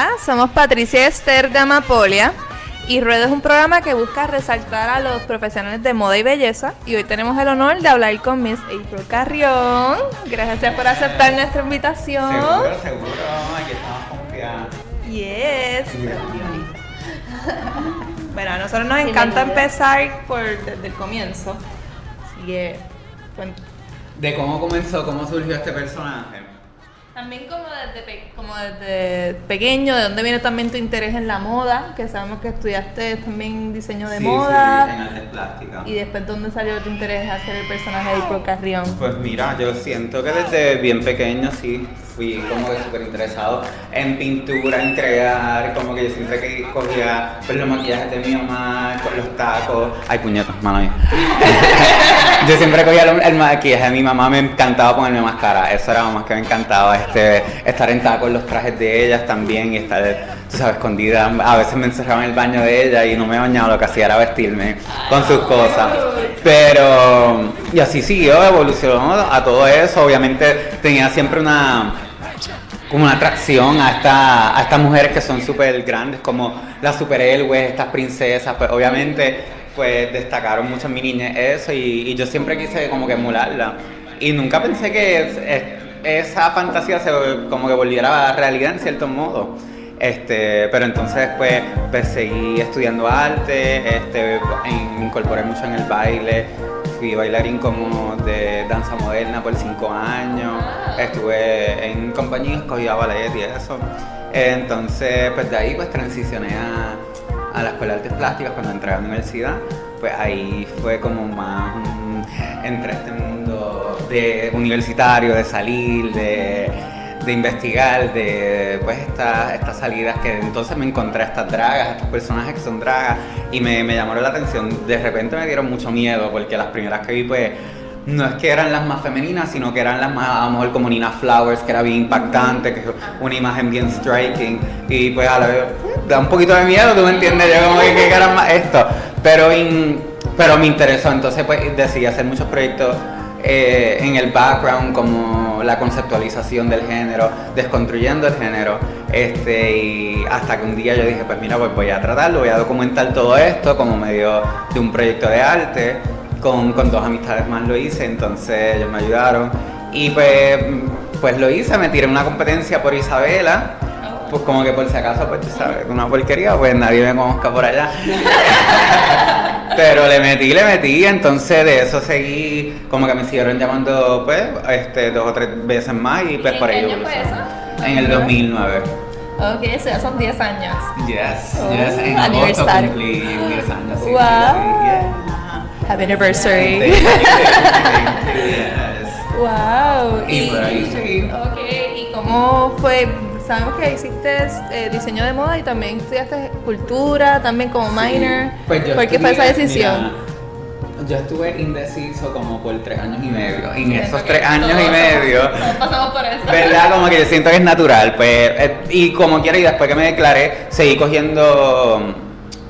Hola, somos Patricia Esther de Amapolia y Ruedo es un programa que busca resaltar a los profesionales de moda y belleza y hoy tenemos el honor de hablar con Miss April Carrión. Gracias por aceptar nuestra invitación. Seguro, seguro, aquí estamos confiados. Yes. bueno, a nosotros nos encanta empezar por desde el comienzo. Así que ¿De cómo comenzó, cómo surgió este personaje? También como desde, pe- como desde pequeño, ¿de dónde viene también tu interés en la moda? Que sabemos que estudiaste también diseño de Sí, moda. Sí, en artes plásticas. Y después, ¿dónde salió tu interés en hacer el personaje de April Carrión? Pues mira, yo siento que desde bien pequeño sí fui como que súper interesado en pintura, en crear, como que yo siempre que cogía pues, los maquillajes de mi mamá con los tacos. Ay, puñetas, mala mía. yo siempre cogía el maquillaje de mi mamá, me encantaba ponerme máscara, eso era lo más que me encantaba, este, estar en tacos, los trajes de ellas también y estar, tú sabes, escondida. A veces me encerraba en el baño de ella y no me bañaba, lo que hacía era vestirme con sus cosas. Pero, y así siguió, evolucionó a todo eso. Obviamente tenía siempre una, como una atracción a, esta, a estas mujeres que son súper grandes, como las superhéroes, estas princesas, pues obviamente pues destacaron mucho en mi niñez eso y, y yo siempre quise como que emularla. Y nunca pensé que es- es- esa fantasía se como que volviera a realidad en cierto modo. Este, pero entonces pues, pues seguí estudiando arte, este, en- me incorporé mucho en el baile, fui bailarín como de danza moderna por cinco años, estuve en compañías, cogía ballet y eso. Entonces pues de ahí pues transicioné a, a la Escuela de Artes Plásticas cuando entré a la universidad, pues ahí fue como más un, entre este mundo de universitario, de salir, de de investigar, de pues estas salidas que entonces me encontré a estas dragas, a estos personajes que son dragas y me, me llamaron la atención. De repente me dieron mucho miedo porque las primeras que vi pues no es que eran las más femeninas, sino que eran las más, a lo mejor como Nina Flowers, que era bien impactante, que una imagen bien striking y pues a la vez da un poquito de miedo, tú me entiendes, yo como que, que eran más esto, pero, pero me interesó, entonces pues decidí hacer muchos proyectos eh, en el background como la conceptualización del género, desconstruyendo el género, este, y hasta que un día yo dije, pues mira, pues voy a tratarlo, voy a documentar todo esto como medio de un proyecto de arte, con, con dos amistades más lo hice, entonces ellos me ayudaron, y pues, pues lo hice, me tiré una competencia por Isabela, pues como que por si acaso, pues tú sabes, una porquería, pues nadie me conozca por allá. Pero le metí, le metí, entonces de eso seguí, como que me siguieron llamando pues este, dos o tres veces más y pues ¿Y en por qué ahí año fue eso? En el 2009. Ok, eso ya son 10 años. Yes, Oh, yes, en agosto cumplí 10 años, sí, sí, Wow. sí, yeah. Happy anniversary. Thank you, thank you, yes. Wow. Y por ahí seguí. Ok, ¿y cómo fue? Sabemos que hiciste eh, diseño de moda y también estudiaste escultura, también como minor. Pues yo ¿Por qué fue esa decisión? mira, yo estuve indeciso como por tres años y medio. En Siento esos tres años y medio. Todos pasamos por eso. ¿Verdad? Como que yo siento que es natural, pues, eh, y como quiera, y después que me declaré, seguí cogiendo,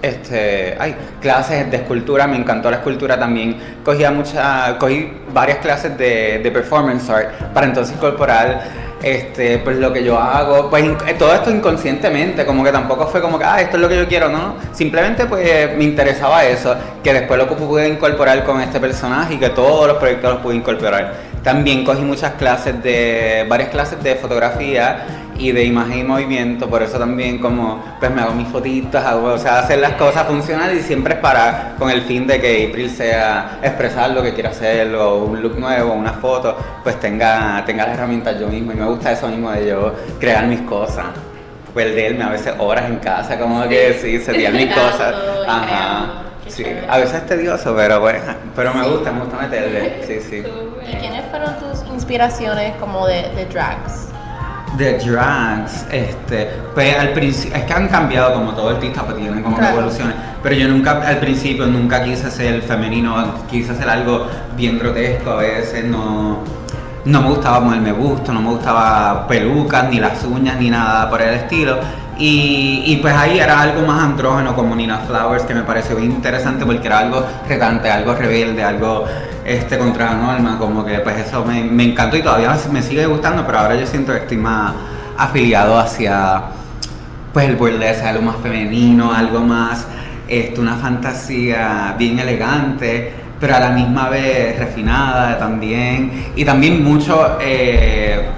este, ay, clases de escultura, me encantó la escultura también, cogía mucha, cogí varias clases de, de performance art, para entonces incorporar, este, pues lo que yo hago, pues eh, todo esto inconscientemente, como que tampoco fue como que, ah, esto es lo que yo quiero, no, simplemente pues me interesaba eso, que después lo pude incorporar con este personaje y que todos los proyectos los pude incorporar. También cogí muchas clases de, varias clases de fotografía y de imagen y movimiento, por eso también como, pues me hago mis fotitos, hago, o sea, hacer las cosas funcionales y siempre es para, con el fin de que April sea expresar lo que quiera hacer, o un look nuevo, una foto, pues tenga, tenga las herramientas yo mismo y me gusta eso mismo de yo crear mis cosas. Perderme a veces horas en casa, como que sí, setear mis cosas. Ajá. Sí, a veces es tedioso, pero bueno, pero me gusta, me gusta meterle. Sí, sí. ¿Y quiénes fueron tus inspiraciones como de, de drags? De drags, este, pues al principio, es que han cambiado como todo artista, pues tienen como Claro. evoluciones, pero yo nunca, al principio nunca quise ser femenino, quise hacer algo bien grotesco a veces, no, no me gustaba ponerme busto, no me gustaba pelucas, ni las uñas, ni nada por el estilo, y, pues ahí era algo más andrógeno como Nina Flowers, que me pareció bien interesante porque era algo retante, algo rebelde, algo este contra la norma, como que pues eso me, me encantó y todavía me sigue gustando, pero ahora yo siento que estoy más afiliado hacia pues el burlesque, algo más femenino, algo más, este, una fantasía bien elegante, pero a la misma vez refinada también, y también mucho eh,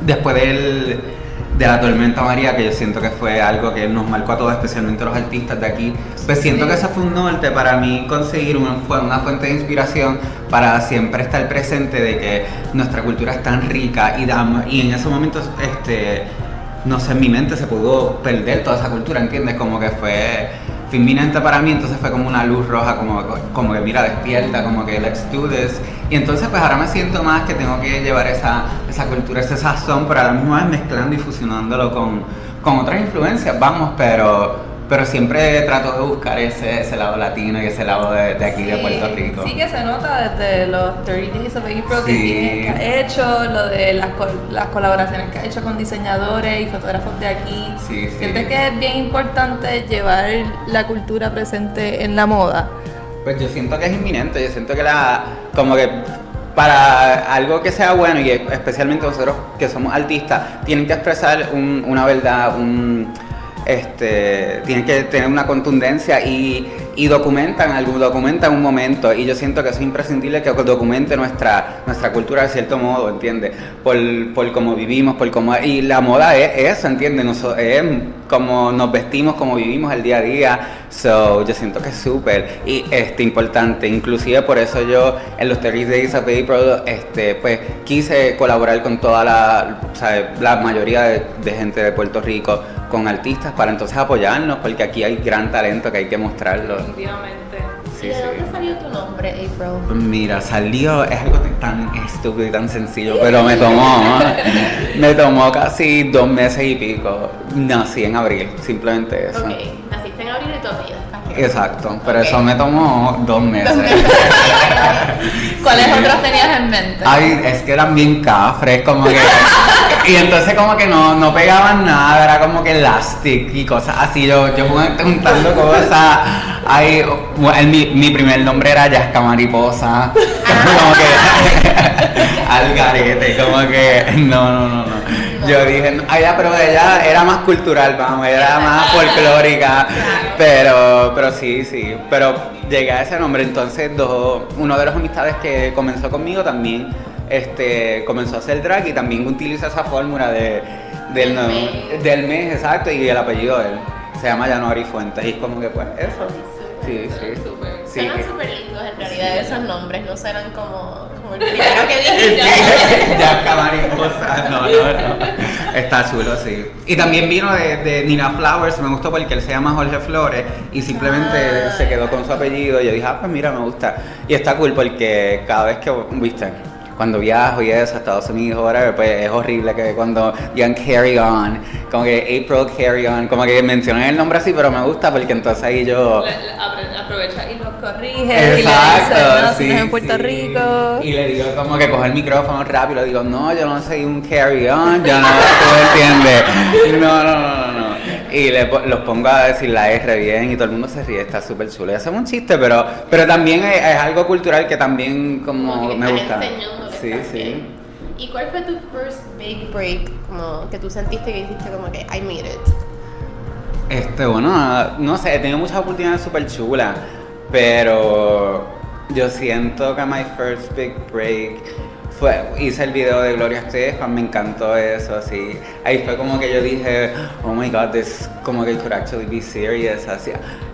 después del de la tormenta María, que yo siento que fue algo que nos marcó a todos, especialmente a los artistas de aquí. Pues siento que eso fue un norte para mí conseguir una, una fuente de inspiración para siempre estar presente de que nuestra cultura es tan rica y, damos, y en esos momentos, este, no sé, en mi mente se pudo perder toda esa cultura, ¿entiendes? Como que fue inminente para mí, entonces fue como una luz roja, como, como que mira, despierta, como que let's do this. Y entonces pues ahora me siento más que tengo que llevar esa, esa cultura, ese sazón, pero a la misma vez mezclando y fusionándolo con, con otras influencias, vamos, pero pero siempre trato de buscar ese, ese lado latino y ese lado de, de aquí de Puerto Rico. Sí que se nota desde los 30 Days of April que, ha hecho, lo de las, las, colaboraciones que ha hecho con diseñadores y fotógrafos de aquí. Sí, ¿Sientes que es bien importante llevar la cultura presente en la moda? Pues yo siento que es inminente, yo siento que la, como que para algo que sea bueno y especialmente nosotros que somos artistas, tienen que expresar un, una verdad, un este, tienen que tener una contundencia y, y documentan algo, documentan un momento y yo siento que es imprescindible que documente nuestra, nuestra cultura de cierto modo, ¿entiendes? Por, por cómo vivimos, por cómo... Y la moda es eso, ¿entiendes? Es como nos vestimos, como vivimos el día a día, so, yo siento que es súper y este, importante, inclusive por eso yo en los 30 Days of April, este, pues quise colaborar con toda la, la mayoría de gente de Puerto Rico, con artistas para entonces apoyarnos, porque aquí hay gran talento que hay que mostrarlo. Definitivamente. ¿Y de dónde salió tu nombre, April? Mira, salió, es algo tan estúpido y tan sencillo, pero me tomó, me tomó casi dos meses y pico. Nací en abril, simplemente eso. Ok, naciste Exacto, pero eso me tomó dos meses. ¿Cuáles otros tenías en mente? Ay, es que eran bien cafres, como que. y entonces, como que no, no pegaban nada, era como que elastic y cosas así. Yo, yo juntando cosas. Ay, mi, mi, primer nombre era Yasca Mariposa. como que. al garete, como que. No, no, no, no. Yo dije, ay, pero ella era más cultural, vamos, era más folclórica. Pero, pero sí, sí. Pero llegué a ese nombre. Entonces, dos, uno de los amistades que comenzó conmigo también este, comenzó a hacer drag y también utiliza esa fórmula de, del, del mes, exacto, y el apellido de él. Se llama Januari Fuentes. Y es como que, pues, eso. Sí, sí. Sí. Suenan súper lindos en realidad esos nombres, no serán como, como el primero que dijiste. ya, mariposa, no, no, no. Está chulo, sí. Y también vino de, de, Nina Flowers, me gustó porque él se llama Jorge Flores y simplemente ah. se quedó con su apellido. Y yo dije, ah, pues mira, me gusta. Y está cool porque cada vez que, viste, cuando viajo y eso a Estados Unidos, whatever, pues es horrible que cuando digan carry on, como que April carry on, como que mencionan el nombre así, pero me gusta porque entonces ahí yo... aprovecha y los corrige. Exacto, y le dice, no, sí, en Puerto Rico. Y le digo como que coge el micrófono rápido, le digo, no, yo no soy un carry on, yo no, tú entiendes. No, no, no, no, no. Y le, los pongo a decir la R bien y todo el mundo se ríe, está súper chulo. Y hacemos un chiste, pero, pero también es, es algo cultural que también como, me gusta. Sí, sí. ¿Y cuál fue tu first big break? Como que tú sentiste que hiciste como que I made it. Este, bueno, no sé, he tenido muchas oportunidades súper chulas, pero yo siento que my first big break fue, hice el video de Gloria Estefan, me encantó eso, así. Ahí fue como que yo dije, oh my god, this como que could actually be serious, así.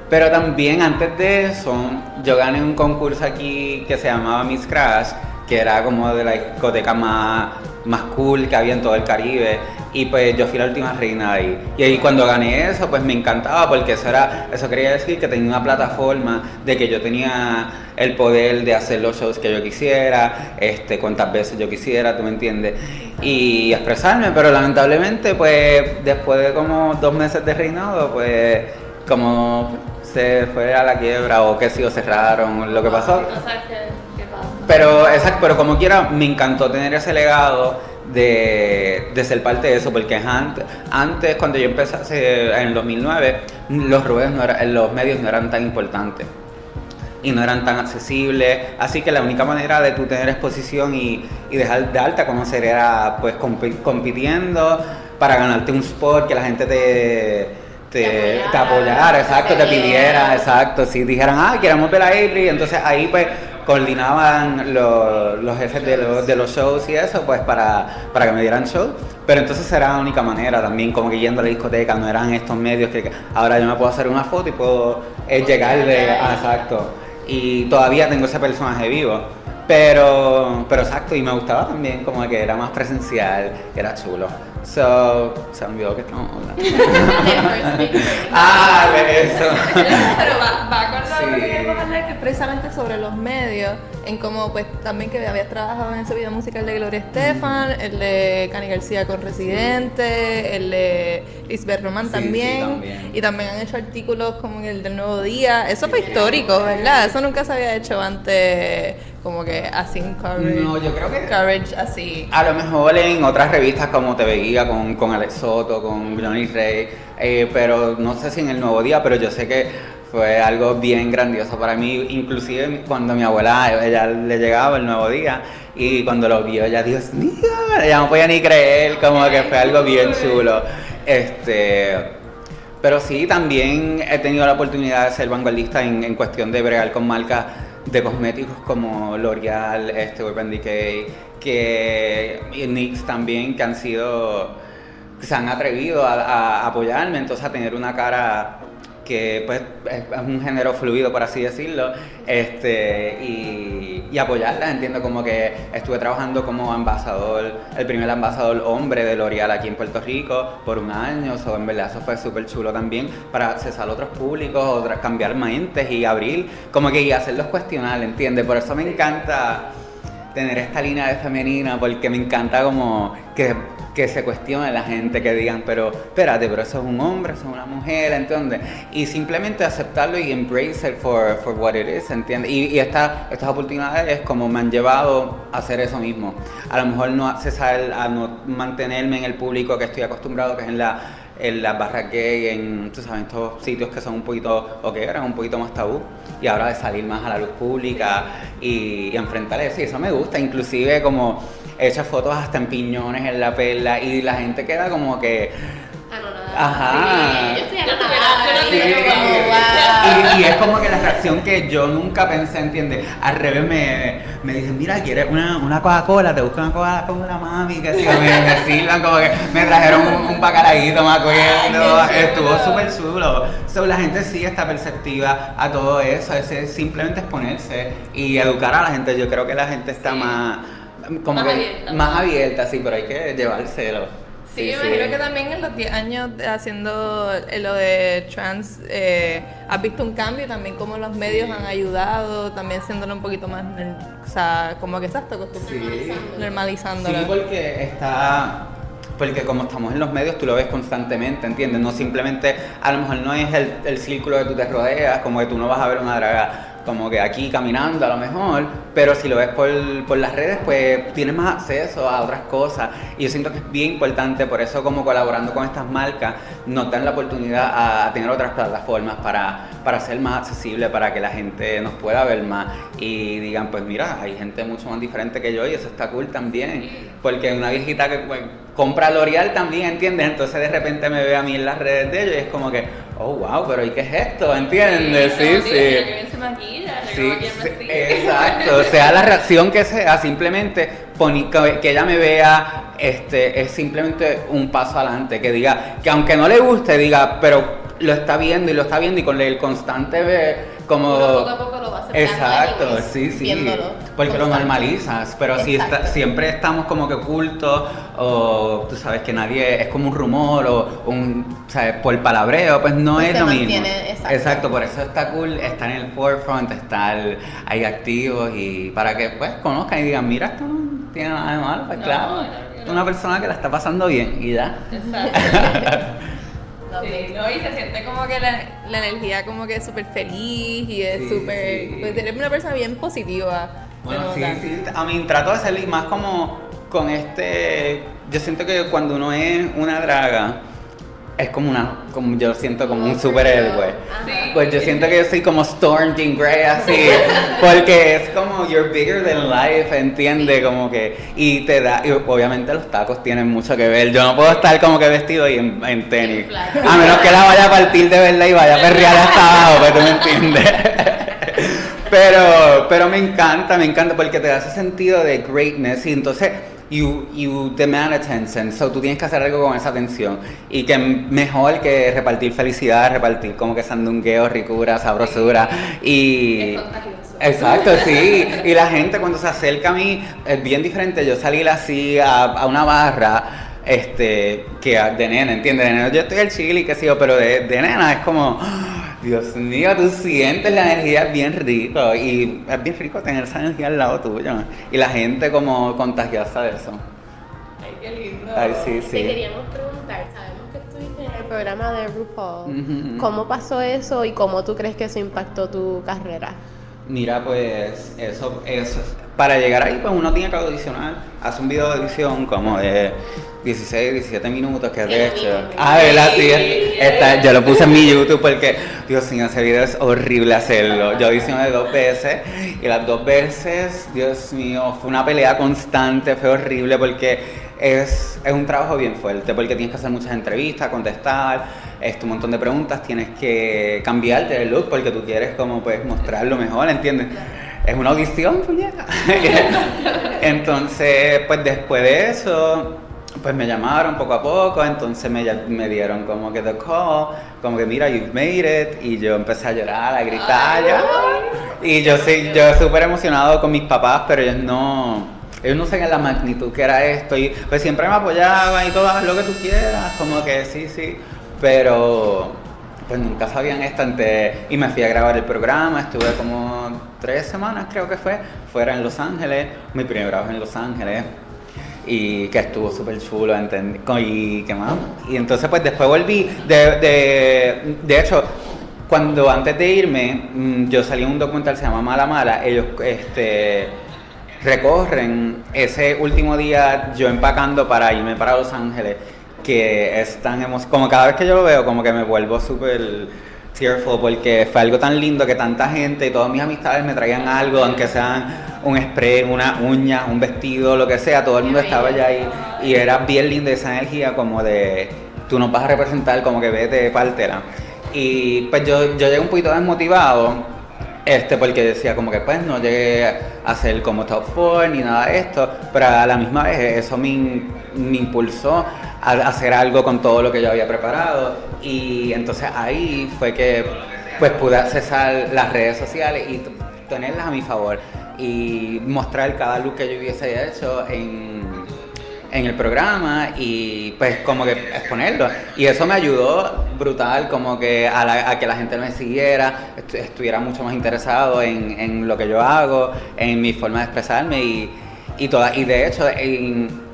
Pero también antes de eso, yo gané un concurso aquí que se llamaba Miss Crash, que era como de la discoteca más, más cool que había en todo el Caribe. Y pues yo fui la última reina ahí. Y ahí cuando gané eso, pues me encantaba porque eso era, eso quería decir que tenía una plataforma de que yo tenía el poder de hacer los shows que yo quisiera, este, cuantas veces yo quisiera, tú me entiendes, y expresarme, pero lamentablemente pues después de como dos meses de reinado, pues como se fue a la quiebra o que si o cerraron, lo que pasó. Pero, exacto, pero como quiera, me encantó tener ese legado de, de ser parte de eso, porque antes, antes cuando yo empecé en el 2009, los ruedos no los medios no eran tan importantes y no eran tan accesibles, así que la única manera de tú tener exposición y, y dejar de alta conocer era pues compitiendo para ganarte un spot, que la gente te te, apoyara, exacto, te pidiera. exacto. Si dijeran, ah, queremos ver a Avery, entonces ahí pues coordinaban los, los jefes de los, de los shows y eso, pues para, para que me dieran show. Pero entonces era la única manera también, como que yendo a la discoteca, no eran estos medios que ahora yo me puedo hacer una foto y puedo eh, llegarle, ah, exacto. Y todavía tengo ese personaje vivo. Pero, pero exacto, y me gustaba también como que era más presencial, que era chulo. So, se me olvidó que estamos hablando. Ah, de eso. Pero va, va con lo Sí. que queremos hablar, que es precisamente sobre los medios, en cómo pues también que habías trabajado en ese video musical de Gloria Estefan, el de Cani García con Residente, el de Lisbeth Román Sí, también, también. y también han hecho artículos como el del Nuevo Día, eso fue histórico, ¿verdad? Eso nunca se había hecho antes, como que así en coverage, No, yo creo que coverage así. A lo mejor en otras revistas como Te Veía, con, con Alex Soto, con Johnny Rey, eh, pero no sé si en el Nuevo Día, pero yo sé que fue algo bien grandioso para mí, inclusive cuando mi abuela, ella le llegaba el Nuevo Día y cuando lo vio, ella Dios mío, ella no podía ni creer, como que fue algo bien chulo. Este, pero sí, también he tenido la oportunidad de ser vanguardista en, en cuestión de bregar con marcas de cosméticos como L'Oreal, este, Urban Decay, que, y NYX también, que han sido, se han atrevido a, a apoyarme, entonces a tener una cara que pues es un género fluido por así decirlo este y, y apoyarlas entiendo como que estuve trabajando como embajador el primer embajador hombre de L'Oreal aquí en Puerto Rico por un año so, en verdad eso fue súper chulo también para accesar a otros públicos otras- cambiar mentes y abrir como que y hacerlos cuestionar ¿entiendes? por eso me encanta tener esta línea de femenina porque me encanta como que, que se cuestione la gente, que digan, pero espérate, pero eso es un hombre, eso es una mujer, ¿entiendes? Y simplemente aceptarlo y embrace it for, for what it is, ¿entiendes? Y, y esta- estas oportunidades como me han llevado a hacer eso mismo. A lo mejor no accesar, a no mantenerme en el público que estoy acostumbrado, que es en la en las barras gay, en tú sabes, estos sitios que son un poquito, o que eran un poquito más tabú, y ahora de salir más a la luz pública y, y enfrentar y eso me gusta, inclusive como he hecho fotos hasta en piñones en la perla, y la gente queda como que. Ajá. Sí, yo estoy y tuve yo como, que- wow. y, y es como que la reacción que yo nunca pensé, ¿entiendes? Al revés me, me dicen, mira, ¿quieres una, una Coca-Cola? Te busco una Coca-Cola, mami, que sí, me, me sirvan, como que me trajeron un, un me acuerdo, Ay, estuvo súper chulo. So, la gente sí está perceptiva a todo eso, ese simplemente exponerse y educar a la gente. Yo creo que la gente está Sí. más, como Más que, abierta. más abierta, sí, pero hay que llevárselo. Sí, me imagino que también en los 10 años haciendo eh, lo de trans, eh, has visto un cambio también como los medios han ayudado, también siéndolo un poquito más, o sea, como que exacto, Sí. normalizándolo. Sí, porque está. Porque como estamos en los medios, tú lo ves constantemente, ¿entiendes? No simplemente, a lo mejor no es el, el círculo que tú te rodeas, como que tú no vas a ver una draga como que aquí caminando a lo mejor, pero si lo ves por, por las redes, pues tienes más acceso a otras cosas. Y yo siento que es bien importante, por eso como colaborando con estas marcas, nos dan la oportunidad a, tener otras plataformas para, para ser más accesible, para que la gente nos pueda ver más y digan, pues mira, hay gente mucho más diferente que yo y eso está cool también. Porque una viejita que pues, compra L'Oreal también, ¿entiendes? Entonces de repente me ve a mí en las redes de ellos y es como que, oh, wow, pero ¿y qué es esto? ¿Entiendes? Sí, sí. se maquilla, Sí, exacto, sea la reacción que sea, simplemente poni- que ella me vea, este, es simplemente un paso adelante, que diga, que aunque no le guste, diga, pero lo está viendo y lo está viendo y con el constante ve como... Uno poco a poco lo va aceptando Exacto, sí, sí, viéndolo porque lo normalizas, pero si está- siempre estamos como que ocultos o tú sabes que nadie, es como un rumor o un, ¿sabes? por palabreo, pues no Pues es lo mismo. exacto. exacto, por eso está cool estar en el forefront, estar ahí activos y para que pues conozcan y digan, mira, esto no tiene nada de malo, pues No, claro, no. una persona que la está pasando bien y ya. Exacto. Sí, ¿no? Y se siente como que la, la energía como que es súper feliz y es Sí, súper... sí. Pues eres una persona bien positiva. Bueno, sí, sí, a mí trato de ser más como con este, yo siento que cuando uno es una draga, es como una, como yo lo siento como un superhéroe. Sí. Pues yo siento que yo soy como Storm Jean Grey así, porque es como you're bigger than life, entiende como que y te da y obviamente los tacos tienen mucho que ver. Yo no puedo estar como que vestido y en, en tenis, a menos que la vaya a partir de verdad y vaya a perrear hasta abajo, pues tú me entiendes. Pero, pero me encanta, me encanta porque te da ese sentido de greatness y entonces you, you demand attention, so tú tienes que hacer algo con esa atención y que mejor que repartir felicidad, repartir como que sandungueo, ricura, sabrosura y... Exacto, sí. Y la gente cuando se acerca a mí es bien diferente. Yo salir así a, a una barra este que de nena, ¿entiendes? De nena yo estoy al chile, qué sé yo, pero de, de nena es como. Dios mío, tú sientes la energía, es bien rico. Y es bien rico tener esa energía al lado tuyo. Y la gente como contagiosa de eso. Ay, qué lindo. Ay, sí, Te sí. queríamos preguntar, sabemos que estuviste en el programa de RuPaul. ¿Cómo pasó eso y cómo tú crees que eso impactó tu carrera? Mira, pues eso, eso, para llegar ahí, pues uno tiene que audicionar, hace un video de edición como de 16, 17 minutos, que es de hecho. vi. Ah, ¿verdad? Sí, está- yo lo puse en mi YouTube porque, Dios mío, ese video es horrible hacerlo. Yo audicioné dos veces y las dos veces, Dios mío, fue una pelea constante, fue horrible porque es, es un trabajo bien fuerte, porque tienes que hacer muchas entrevistas, contestar, este, un montón de preguntas, tienes que cambiarte el look porque tú quieres como pues mostrar lo mejor, ¿entiendes? Es una audición, entonces, pues después de eso, pues me llamaron poco a poco, entonces me, me dieron como que the call, como que mira, you've made it, y yo empecé a llorar, a gritar, ya. y yo sí, yo súper emocionado con mis papás, pero ellos no, ellos no sabían la magnitud que era esto, y pues siempre me apoyaban y todo, haz lo que tú quieras, como que sí, sí, pero pues nunca sabían esto antes, y me fui a grabar el programa, estuve como tres semanas creo que fue, fuera en Los Ángeles, mi primer trabajo en Los Ángeles, y que estuvo súper chulo, entendí, y qué más. Y entonces pues después volví, de, de, de hecho, cuando antes de irme, mm, yo salí en un documental, se llama Mala Mala, ellos este, recorren ese último día yo empacando para irme para Los Ángeles, que es tan emocionante, como cada vez que yo lo veo, como que me vuelvo súper tearful porque fue algo tan lindo que tanta gente y todas mis amistades me traían algo, aunque sean un spray, una uña, un vestido, lo que sea, todo el mundo estaba allá y, y era bien linda esa energía como de tú nos vas a representar como que vete, pártela. Y pues yo, yo llegué un poquito desmotivado este, porque decía como que pues no llegué a ser como top 4 ni nada de esto, pero a la misma vez eso me, in- me impulsó a hacer algo con todo lo que yo había preparado y entonces ahí fue que pues pude accesar las redes sociales y tenerlas a mi favor y mostrar cada look que yo hubiese hecho en, en el programa y pues como que exponerlo. Y eso me ayudó brutal como que a, la- a que la gente me siguiera, estu- estuviera mucho más interesado en, en lo que yo hago, en mi forma de expresarme y, y, toda, y de hecho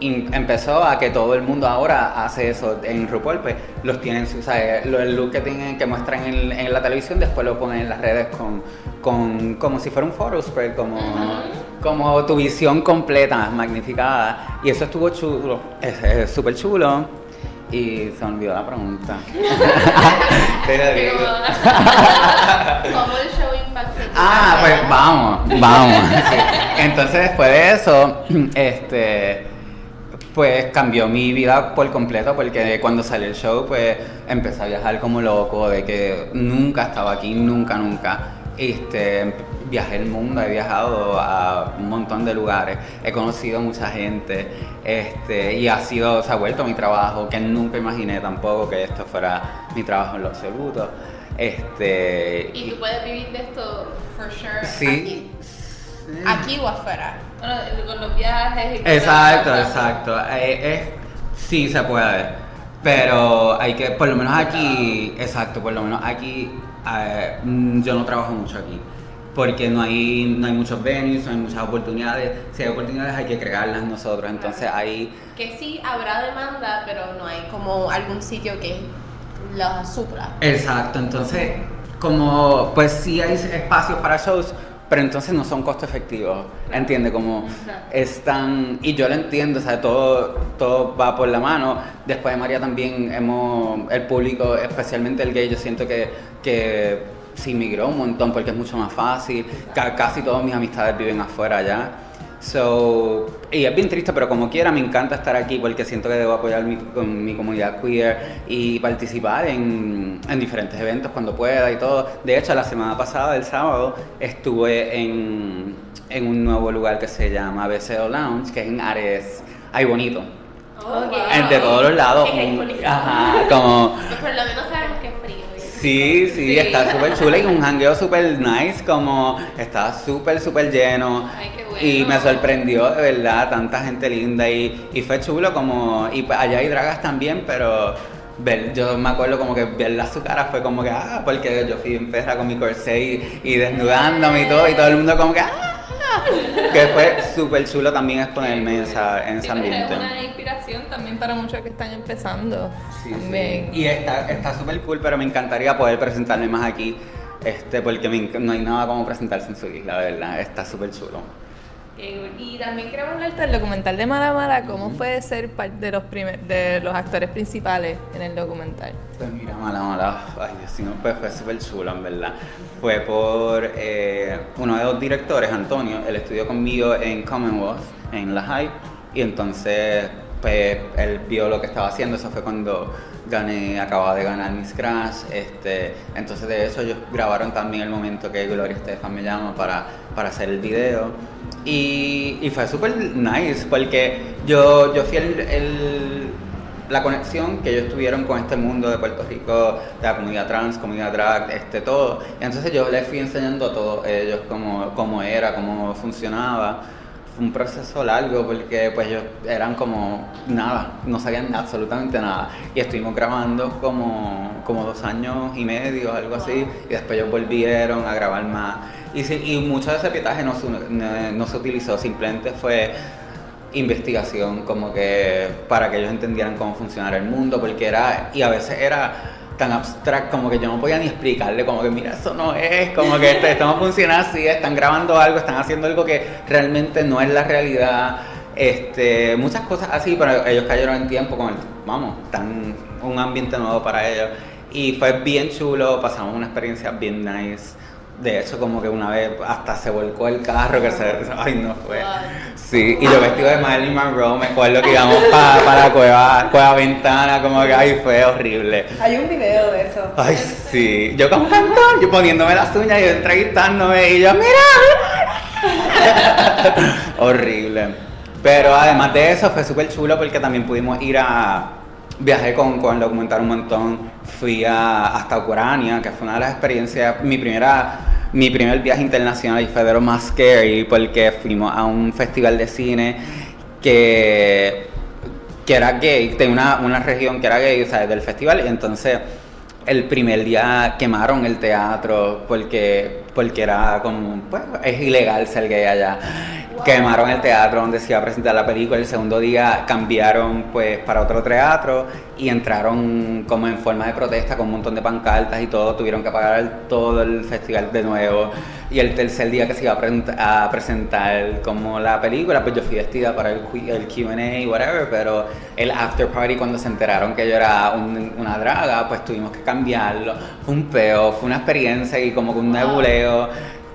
empezó a que todo el mundo ahora hace eso en RuPaul, pues los tienen, o sea, lo- el look que tienen, que muestran en, en la televisión, después lo ponen en las redes con, con como si fuera un photo spread, como, como tu visión completa, magnificada. Y eso estuvo chulo, súper chulo. Y se olvidó la pregunta. Te lo digo. ¿Cómo el show impactó tu Ah, pues vamos, vamos. Sí. Entonces después de eso, este, pues cambió mi vida por completo porque cuando salió el show, pues empecé a viajar como loco, de que nunca estaba aquí, nunca, nunca. Este, viajé el mundo, he viajado a un montón de lugares, he conocido mucha gente, este, y ha sido, se ha vuelto mi trabajo, que nunca imaginé tampoco que esto fuera mi trabajo en lo absoluto. Este, ¿Y tú puedes vivir de esto, for sure, Sí. aquí? ¿Aquí o afuera? Bueno, con los viajes y con Exacto, exacto. Eh, es- sí se puede, pero hay que, por lo menos aquí, exacto, por lo menos aquí, eh, mm, yo no trabajo mucho aquí, porque no hay, no hay muchos venues, no hay muchas oportunidades. Si hay oportunidades hay que crearlas nosotros, entonces ahí, Que sí habrá demanda, pero no hay como algún sitio que la supla. exacto, entonces como pues sí hay espacios para shows, pero entonces no son costo efectivos, ¿entiendes? Como están, y yo lo entiendo, o sea, todo, todo va por la mano. Después de María también hemos, el público, especialmente el gay, yo siento que, que se inmigró un montón porque es mucho más fácil. Ca- casi todas mis amistades viven afuera ya. So, y es bien triste, pero como quiera me encanta estar aquí porque siento que debo apoyar mi, con mi comunidad queer y participar en, en diferentes eventos cuando pueda y todo. De hecho, la semana pasada, el sábado, estuve en, en un nuevo lugar que se llama BCO Lounge, que es en Ares. Ay, bonito. Ok. En- De todos los lados. Un- ajá, como... Pues por lo menos sabemos que es frío. Sí, sí, Sí. está súper chula y un jangueo súper nice, como está súper, súper lleno. Ay, qué bueno. Y me sorprendió, de verdad, tanta gente linda y, y fue chulo como... Y pues allá hay dragas también, pero ver, yo me acuerdo como que verla su cara fue como que, ah, porque yo fui en perra con mi corsé y, y desnudándome y todo, y todo el mundo como que, ah. Que fue súper chulo también exponerme en, esa, en ese Sí, ambiente. Es una inspiración también para muchos que están empezando. Sí, sí. Y está está súper cool, pero me encantaría poder presentarme más aquí, este, porque me no hay nada como presentarse en su isla, de verdad, está súper chulo. Y también queremos hablarte del documental de Mala Mala, cómo fue ser parte de los primer, de los actores principales en el documental. Pues mira, mala, mala, ay Dios mío, pues fue súper chulo, en verdad. Fue por eh, uno de los directores, Antonio, él estudió conmigo en Commonwealth, en La Hype, y entonces, pues, él vio lo que estaba haciendo, eso fue cuando gané, acababa de ganar Miss Crash, este, entonces de eso ellos grabaron también el momento que Gloria Estefan me llama para, para hacer el video. Y, y fue súper nice porque yo, yo fui el- el, la conexión que ellos tuvieron con este mundo de Puerto Rico, de la comunidad trans, comunidad drag, este, todo. Y entonces yo les fui enseñando a todos ellos cómo, cómo era, cómo funcionaba. Fue un proceso largo porque pues ellos eran como nada, no sabían absolutamente nada. Y estuvimos grabando como, como dos años y medio, algo así. Y después ellos volvieron a grabar más. Y, sí, y mucho de ese pietaje no, se- no- no se utilizó, simplemente fue investigación como que para que ellos entendieran cómo funcionara el mundo, porque era, y a veces era tan abstracto como que yo no podía ni explicarle, como que mira, eso no es, como que esto, esto no funciona así, están grabando algo, están haciendo algo que realmente no es la realidad, este, muchas cosas así, pero ellos cayeron en tiempo con el, vamos, tan un ambiente nuevo para ellos, y fue bien chulo, pasamos una experiencia bien nice. De hecho, como que una vez hasta se volcó el carro, que se... Ay, no fue. Sí, y yo vestido de Marilyn Monroe, me acuerdo que íbamos para la cueva, cueva ventana, como que ay, fue horrible. Hay un video de eso. Ay, sí, yo como cantor, yo poniéndome las uñas y yo entrevistándome y yo, mira, mira. horrible. Pero además de eso fue súper chulo porque también pudimos ir a... Viajé con, con el documental un montón, fui a, hasta Ucrania, que fue una de las experiencias, mi primera, mi primer viaje internacional y fue de más scary porque fuimos a un festival de cine que, que era gay, tenía una, una región que era gay, sea, del festival, y entonces el primer día quemaron el teatro porque, porque era como, pues, es ilegal ser gay allá. Quemaron el teatro donde se iba a presentar la película. El segundo día cambiaron pues para otro teatro y entraron como en forma de protesta con un montón de pancartas y todo. Tuvieron que pagar todo el festival de nuevo. Y el tercer día que se iba a, present- a presentar como la película, pues yo fui vestida para el, el Q&A y whatever, pero el after party cuando se enteraron que yo era un- una draga, pues tuvimos que cambiarlo. Fue un peo, fue una experiencia y como que un nebuleo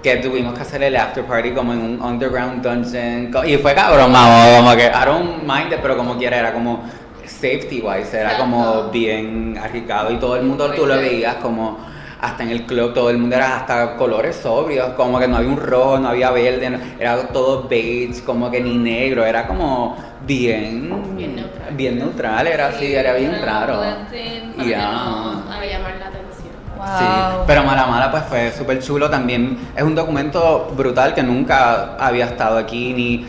que tuvimos que hacer el after party como en un underground dungeon y fue cabrón, vamos, como que I don't mind it, pero como quiera era como safety wise, era como bien arriesgado y todo el mundo tú lo veías como hasta en el club todo el mundo era hasta colores sobrios, como que no había un rojo, no había verde, no- era todo beige, como que ni negro, era como bien Bien neutral. bien neutral, era así, era bien raro. para Ya. Sí, pero Mala Mala pues fue súper chulo también. Es un documento brutal que nunca había estado aquí ni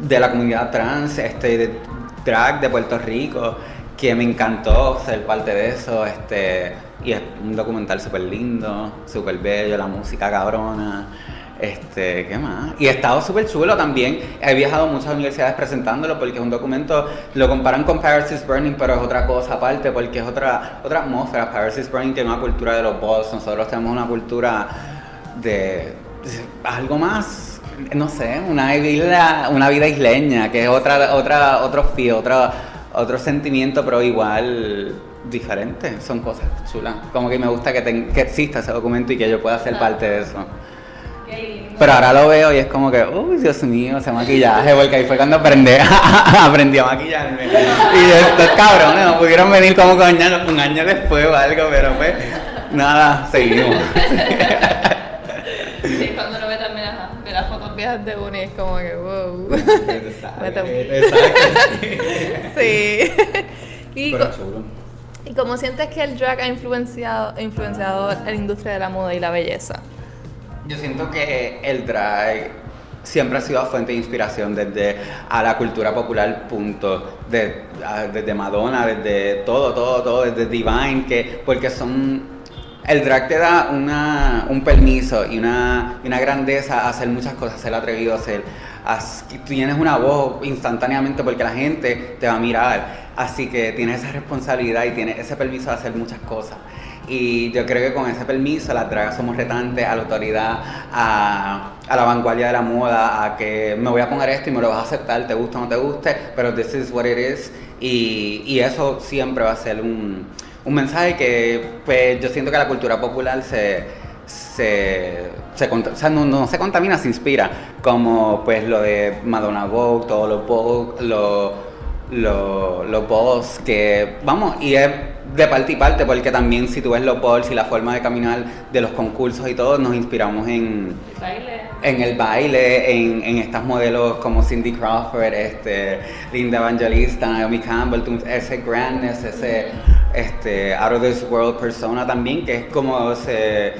de la comunidad trans, este, de drag de Puerto Rico, que me encantó ser parte de eso. Este, y es un documental súper lindo, súper bello, la música cabrona. Este, ¿qué más? Y he estado súper chulo también. He viajado a muchas universidades presentándolo porque es un documento, lo comparan con Paris is Burning, pero es otra cosa aparte porque es otra, otra atmósfera. Paris is Burning tiene una cultura de los boss, nosotros tenemos una cultura de, algo más, no sé, una vida, una vida isleña, que es otra, otra, otro fío, otra, otro sentimiento, pero igual diferente. Son cosas chulas. Como que me gusta que, que exista ese documento y que yo pueda ser parte de eso. Pero ahora lo veo y es como que, uy, Dios mío, ese maquillaje, porque ahí fue cuando aprendí, aprendí a maquillarme. Y estos cabrones no pudieron venir como un año, un año después o algo, pero pues, nada, seguimos. Sí, cuando uno ve también de las fotos viejas de Uni es como que, wow. sí. Y, pero chulo. ¿Y cómo sientes que el drag ha influenciado, influenciado la industria de la moda y la belleza? Yo siento que el drag siempre ha sido fuente de inspiración desde a la cultura popular, punto. desde Madonna, desde todo, todo, todo, desde Divine, que, porque son. El drag te da una, un permiso y una, una grandeza a hacer muchas cosas, ser atrevido a hacer. Tú tienes una voz instantáneamente porque la gente te va a mirar. Así que tienes esa responsabilidad y tienes ese permiso de hacer muchas cosas. Y yo creo que con ese permiso las dragas somos retantes a la autoridad, a, la vanguardia de la moda, a que me voy a poner esto y me lo vas a aceptar, te gusta o no te guste, pero this is what it is. Y, eso siempre va a ser un, mensaje que pues yo siento que la cultura popular se, se, no, se contamina, se inspira, como pues lo de Madonna Vogue, todos los Vogue, los lo, lo que, vamos, y es de parte y parte, porque también si tú ves los balls y la forma de caminar de los concursos y todo, nos inspiramos en, en el baile, en, en estas modelos como Cindy Crawford, este, Linda Evangelista, Naomi Campbell, ese grandness, ese este, out of this world persona también, que es como se,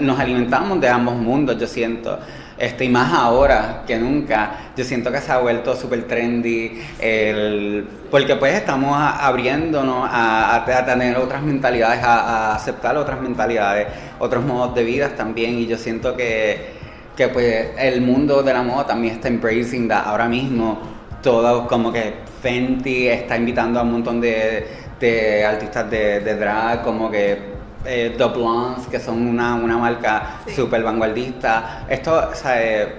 nos alimentamos de ambos mundos, yo siento. Este, y más ahora que nunca, yo siento que se ha vuelto súper trendy, el, porque pues estamos abriéndonos a, tener otras mentalidades, a, aceptar otras mentalidades, otros modos de vida también, y yo siento que, que pues el mundo de la moda también está embracing that ahora mismo, todo como que Fenty está invitando a un montón de, de artistas de drag, como que eh, The Blondes, que son una, una marca súper vanguardista. Esto, o sea, eh,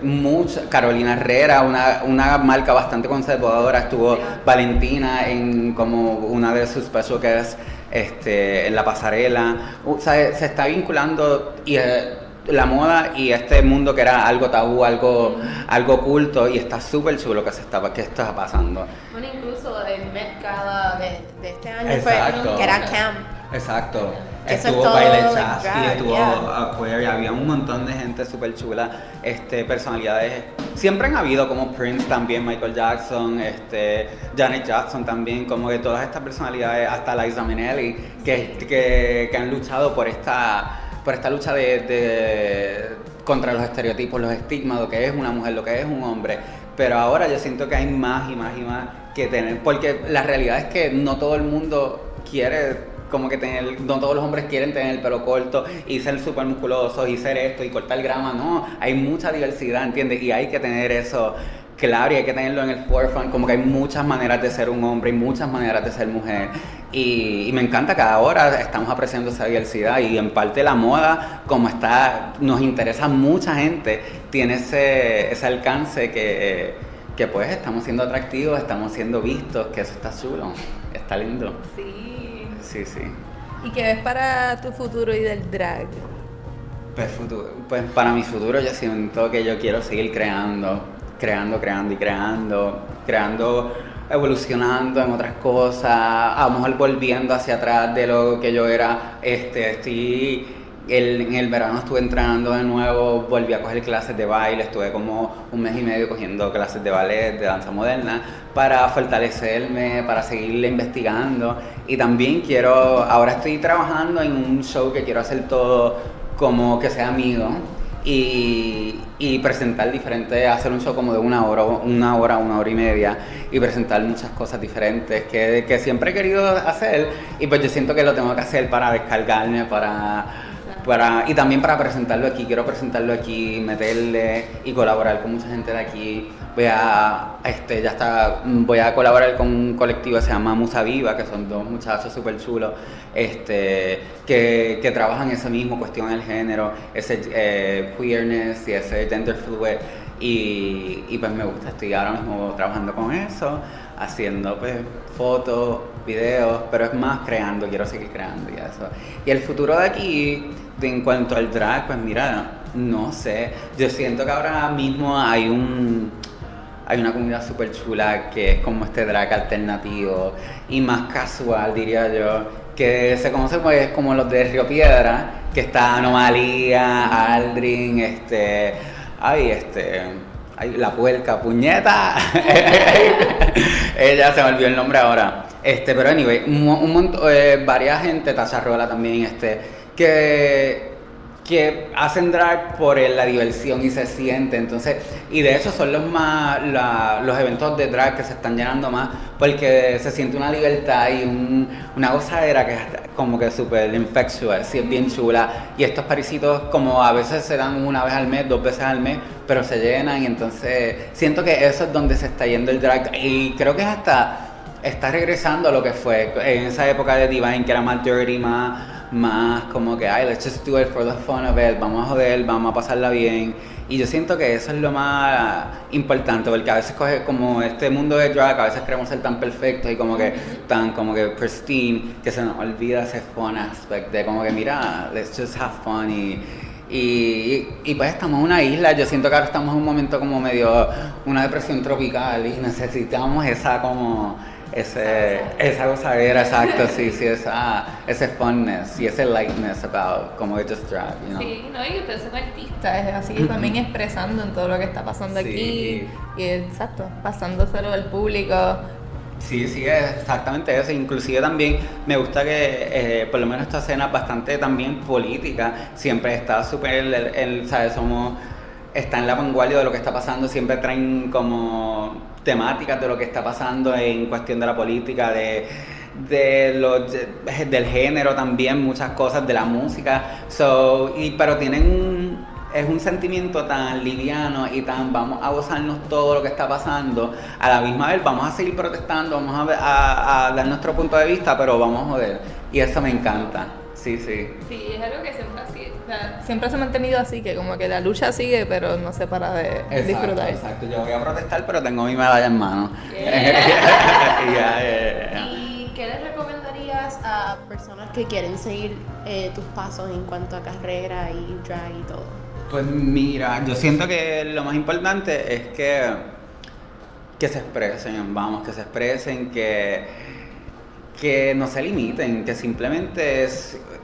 Carolina Herrera, una, una, marca bastante conservadora. Estuvo Valentina en como una de sus special guests este, en la pasarela. O sea, se está vinculando y, eh, la moda y este mundo que era algo tabú, algo, algo oculto y está súper chulo que se está, que está pasando. Bueno, incluso el Met Gala de, de este año fue que era Camp. Exacto estuvo Baile y estuvo Aquaria, había un montón de gente súper chula, este, personalidades. Siempre han habido como Prince también, Michael Jackson, este, Janet Jackson también, como que todas estas personalidades, hasta Liza Minnelli, que, que, que han luchado por esta, por esta lucha de, contra los estereotipos, los estigmas, lo que es una mujer, lo que es un hombre. Pero ahora yo siento que hay más y más y más que tener, porque la realidad es que no todo el mundo quiere como que tener, no todos los hombres quieren tener el pelo corto y ser súper musculosos y ser esto y cortar grama, no, hay mucha diversidad, ¿entiendes? Y hay que tener eso claro y hay que tenerlo en el forefront, como que hay muchas maneras de ser un hombre y muchas maneras de ser mujer. Y, me encanta que ahora estamos apreciando esa diversidad y en parte la moda, como está, nos interesa mucha gente, tiene ese, ese alcance que, que pues estamos siendo atractivos, estamos siendo vistos, que eso está chulo, está lindo. Sí. Sí, sí. ¿Y qué ves para tu futuro y del drag? Pues, pues para mi futuro yo siento que yo quiero seguir creando, creando, creando y creando, creando, evolucionando en otras cosas, a lo mejor volviendo hacia atrás de lo que yo era. Este, estoy en el verano estuve entrenando de nuevo, volví a coger clases de baile, estuve como un mes y medio cogiendo clases de ballet, de danza moderna, para fortalecerme, para seguirle investigando. Y también quiero, ahora estoy trabajando en un show que quiero hacer todo como que sea amigo y, y, presentar diferentes, hacer un show como de una hora, una hora, una hora y media y presentar muchas cosas diferentes que, que siempre he querido hacer y pues yo siento que lo tengo que hacer para descargarme, para para, y también para presentarlo aquí, quiero presentarlo aquí, meterle y colaborar con mucha gente de aquí. Voy a, este, ya está, voy a colaborar con un colectivo que se llama Musa Viva, que son dos muchachos súper chulos, este, que, que trabajan ese mismo cuestión del género, ese eh, queerness y ese gender fluid. Y, y, pues me gusta, estoy ahora mismo trabajando con eso, haciendo pues fotos, videos, pero es más creando, quiero seguir creando y eso. Y el futuro de aquí, en cuanto al drag, pues mira, no sé, yo siento que ahora mismo hay un hay una comunidad súper chula que es como este drag alternativo y más casual, diría yo, que se conoce pues como los de Río Piedra, que está Anomalía, Aldrin, este, ay, este, ay, la puerca, puñeta, ella se me olvidó el nombre ahora, este, pero anyway, un, un montón, eh, varias gente, Tazarrola también, este, que que hacen drag por la diversión y se siente. Entonces, y de hecho son los más los eventos de drag que se están llenando más porque se siente una libertad y una gozadera que es como que súper infectuous, sí, es bien chula. Y estos parisitos como a veces se dan una vez al mes, dos veces al mes, pero se llenan y entonces siento que eso es donde se está yendo el drag y creo que es hasta está regresando a lo que fue en esa época de Divine que era más dirty, más más como que, ay, let's just do it for the fun of it, vamos a joder, vamos a pasarla bien. Y yo siento que eso es lo más importante, porque a veces coge como este mundo de drag, a veces queremos ser tan perfectos y como que tan como que pristine, que se nos olvida ese fun aspect de como que, mira, let's just have fun y, y, y, pues estamos en una isla, yo siento que ahora estamos en un momento como medio una depresión tropical y necesitamos esa como ese, esa gozadera, exacto, sí, sí, esa, ese funness y ese lightness about como just drag, you know? Sí, no, y usted es un artista, es así también expresando en todo lo que está pasando aquí y exacto, pasándoselo al público. Sí, sí, es exactamente eso. Inclusive también me gusta que eh, por lo menos esta escena es bastante también política. Siempre está súper, el, el, ¿sabes? Somos, está en la vanguardia de lo que está pasando. Siempre traen como temáticas de lo que está pasando en cuestión de la política, de, de los, del género también, muchas cosas, de la música. So, y, pero tienen un, es un sentimiento tan liviano y tan vamos a gozarnos todo lo que está pasando. A la misma vez vamos a seguir protestando, vamos a, a, dar nuestro punto de vista, pero vamos a joder. Y eso me encanta. Sí, sí. Siempre se ha mantenido así, que como que la lucha sigue, pero no se para de exacto, disfrutar. Exacto, yo voy a protestar, pero tengo mi medalla en mano. ¿Y qué les recomendarías a personas que quieren seguir eh, tus pasos en cuanto a carrera y drag y todo? Pues mira, yo siento que lo más importante es que, que se expresen, vamos, que se expresen, que que no se limiten, que simplemente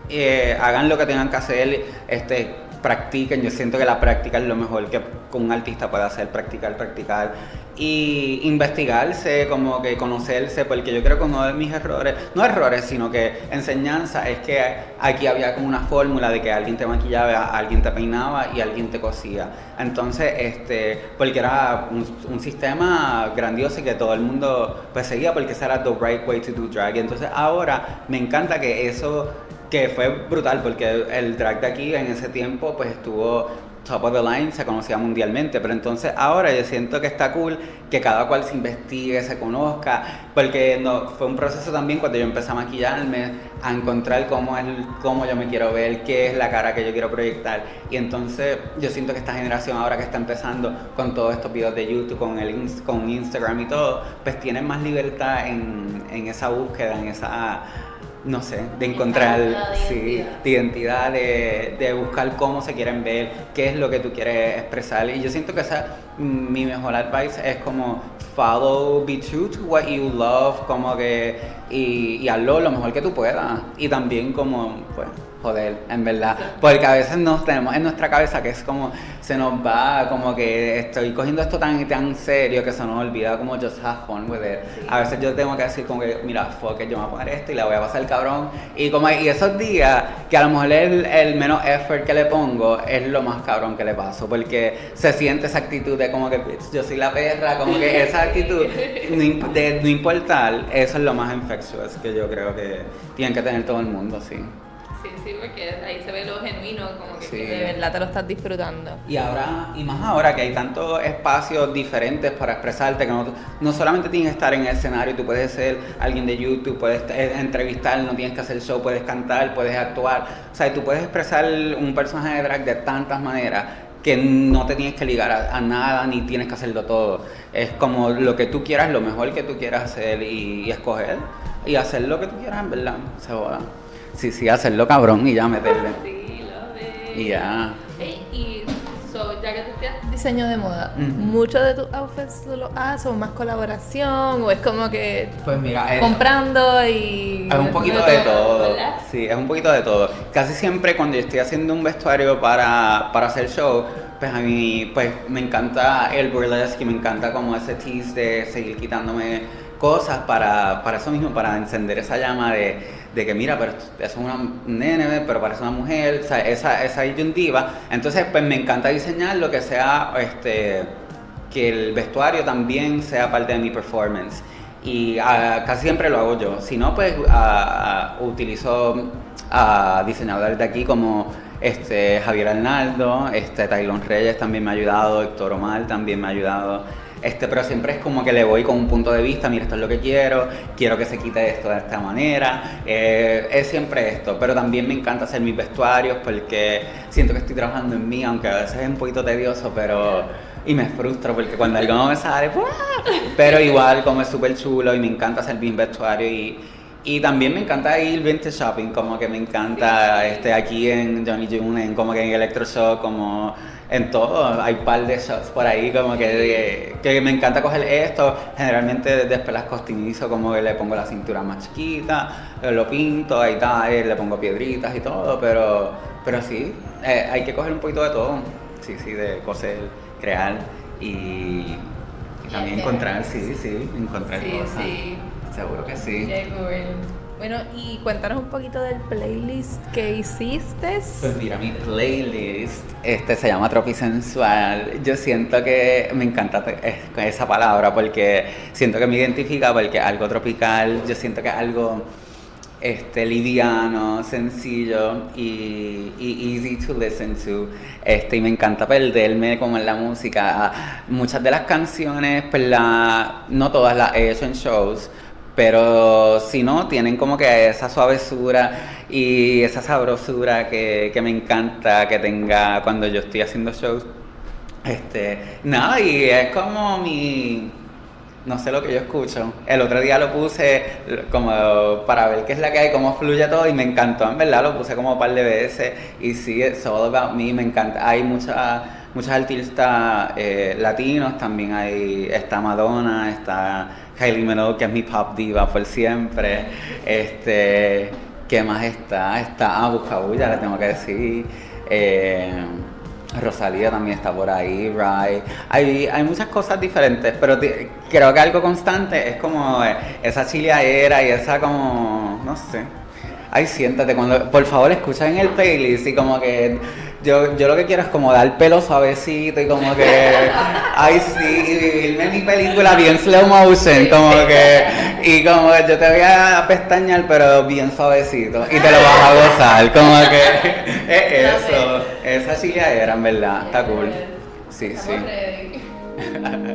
eh, hagan lo que tengan que hacer, este, practiquen. Yo siento que la práctica es lo mejor que un artista puede hacer, practicar, practicar y investigarse, como que conocerse, porque yo creo que uno de mis errores, no errores, sino que enseñanza, es que aquí había como una fórmula de que alguien te maquillaba, alguien te peinaba y alguien te cosía. Entonces, este, porque era un, sistema grandioso y que todo el mundo pues seguía porque ese era the right way to do drag. Entonces ahora me encanta que eso que fue brutal porque el drag de aquí en ese tiempo pues estuvo top of the line, se conocía mundialmente, pero entonces ahora yo siento que está cool que cada cual se investigue, se conozca, porque no, fue un proceso también cuando yo empecé a maquillarme, a encontrar cómo, es, cómo yo me quiero ver, qué es la cara que yo quiero proyectar, y entonces yo siento que esta generación ahora que está empezando con todos estos videos de YouTube, con, el, con Instagram y todo, pues tienen más libertad en, en esa búsqueda, en esa no sé, de encontrar sí, de identidad, de, de, buscar cómo se quieren ver, qué es lo que tú quieres expresar. Y yo siento que esa, mi mejor advice es como follow, be true to what you love, como que, y, y hazlo lo mejor que tú puedas. Y también como, pues, joder, en verdad. Porque a veces nos tenemos en nuestra cabeza que es como, se nos va, como que estoy cogiendo esto tan tan serio que se nos olvida como just have fun with it. A veces yo tengo que decir como que, mira, fuck yo me voy a poner esto y la voy a pasar el cabrón. Y como y esos días que a lo mejor el, el menos effort que le pongo es lo más cabrón que le paso. Porque se siente esa actitud de como que yo soy la perra, como que esa actitud de no importar, eso es lo más infectious que yo creo que tienen que tener todo el mundo, sí. Sí, porque ahí se ve lo genuino, como que, Sí. que de verdad te lo estás disfrutando. Y ahora, y más ahora que hay tantos espacios diferentes para expresarte, que no, no solamente tienes que estar en el escenario, tú puedes ser alguien de YouTube, puedes eh, entrevistar, no tienes que hacer show, puedes cantar, puedes actuar. O sea, tú puedes expresar un personaje de drag de tantas maneras que no te tienes que ligar a, a nada ni tienes que hacerlo todo. Es como lo que tú quieras, lo mejor que tú quieras hacer y, y escoger y hacer lo que tú quieras, en verdad. Se joda. Sí, sí, hacerlo cabrón y ya meterle. Sí, lo ves. Y ya. Y so, ya que tú estudias diseño de moda, Ujú. ¿muchos de tus outfits tú los haces o más colaboración o es como que Pues mira, comprando y... Es un poquito de todo. ¿verdad? Sí, es un poquito de todo. Casi siempre cuando yo estoy haciendo un vestuario para, para hacer show, pues a mí pues me encanta el burlesque y me encanta como ese tease de seguir quitándome cosas para, para eso mismo, para encender esa llama de, de que mira, pero es una nene, pero parece una mujer, o sea, esa, esa disyuntiva. Entonces pues me encanta diseñar lo que sea, este, que el vestuario también sea parte de mi performance. Y ah, casi siempre lo hago yo. Si no, pues ah, utilizo a diseñadores de aquí como este, Javier Arnaldo, este, Taylon Reyes también me ha ayudado, Héctor Omar también me ha ayudado. Este, pero siempre es como que le voy con un punto de vista, mira, esto es lo que quiero, quiero que se quite esto de esta manera. Eh, es siempre esto, pero también me encanta hacer mis vestuarios porque siento que estoy trabajando en mí, aunque a veces es un poquito tedioso, pero... Y me frustro porque cuando algo no me sale, ¡buah! pero igual como es súper chulo y me encanta hacer mi vestuario y, y también me encanta ir vintage shopping, como que me encanta este, aquí en Johnny June, en, como que en Electroshock, como en todo, hay un par de shops por ahí como que, que me encanta coger esto, generalmente después las costinizo, como que le pongo la cintura más chiquita, eh, lo pinto, ahí está, eh, le pongo piedritas y todo, pero, pero sí, eh, hay que coger un poquito de todo, sí, sí, de coser, crear y, y también encontrar, sí, sí, encontrar Sí, cosas. sí. Seguro que sí. Qué cool. Bueno, y cuéntanos un poquito del playlist que hiciste. Pues mira, mi playlist este, se llama Tropisensual. Yo siento que me encanta esa palabra porque siento que me identifica porque algo tropical, yo siento que algo este, liviano, sencillo y, y easy to listen to. Este, y me encanta perderme como en la música. Muchas de las canciones, pues la, no todas las he hecho en shows, pero si no, tienen como que esa suavesura y esa sabrosura que, que me encanta que tenga cuando yo estoy haciendo shows. Este, nada, y es como mi, no sé lo que yo escucho. El otro día lo puse como para ver qué es la que hay, cómo fluye todo y me encantó, en verdad, lo puse como un par de veces y sí, it's all about me, me encanta. Hay muchas muchos artistas eh, latinos, también hay, está Madonna, está Kylie Minogue, que es mi pop diva por siempre. Este, ¿qué más está? Está ah, Buscabulla, le tengo que decir. Eh, Rosalía también está por ahí, Rai. Hay, hay muchas cosas diferentes, pero creo que algo constante es como eh, esa chileadera y esa como, no sé. Ay, siéntate, cuando, por favor escucha en el playlist y como que yo, yo lo que quiero es como dar pelo suavecito y como que, ay sí, y vivirme mi película bien slow motion, como que, y como que yo te voy a pestañear pero bien suavecito y te lo vas a gozar, como que es eso, esa chileadera en verdad, está cool. Sí, sí.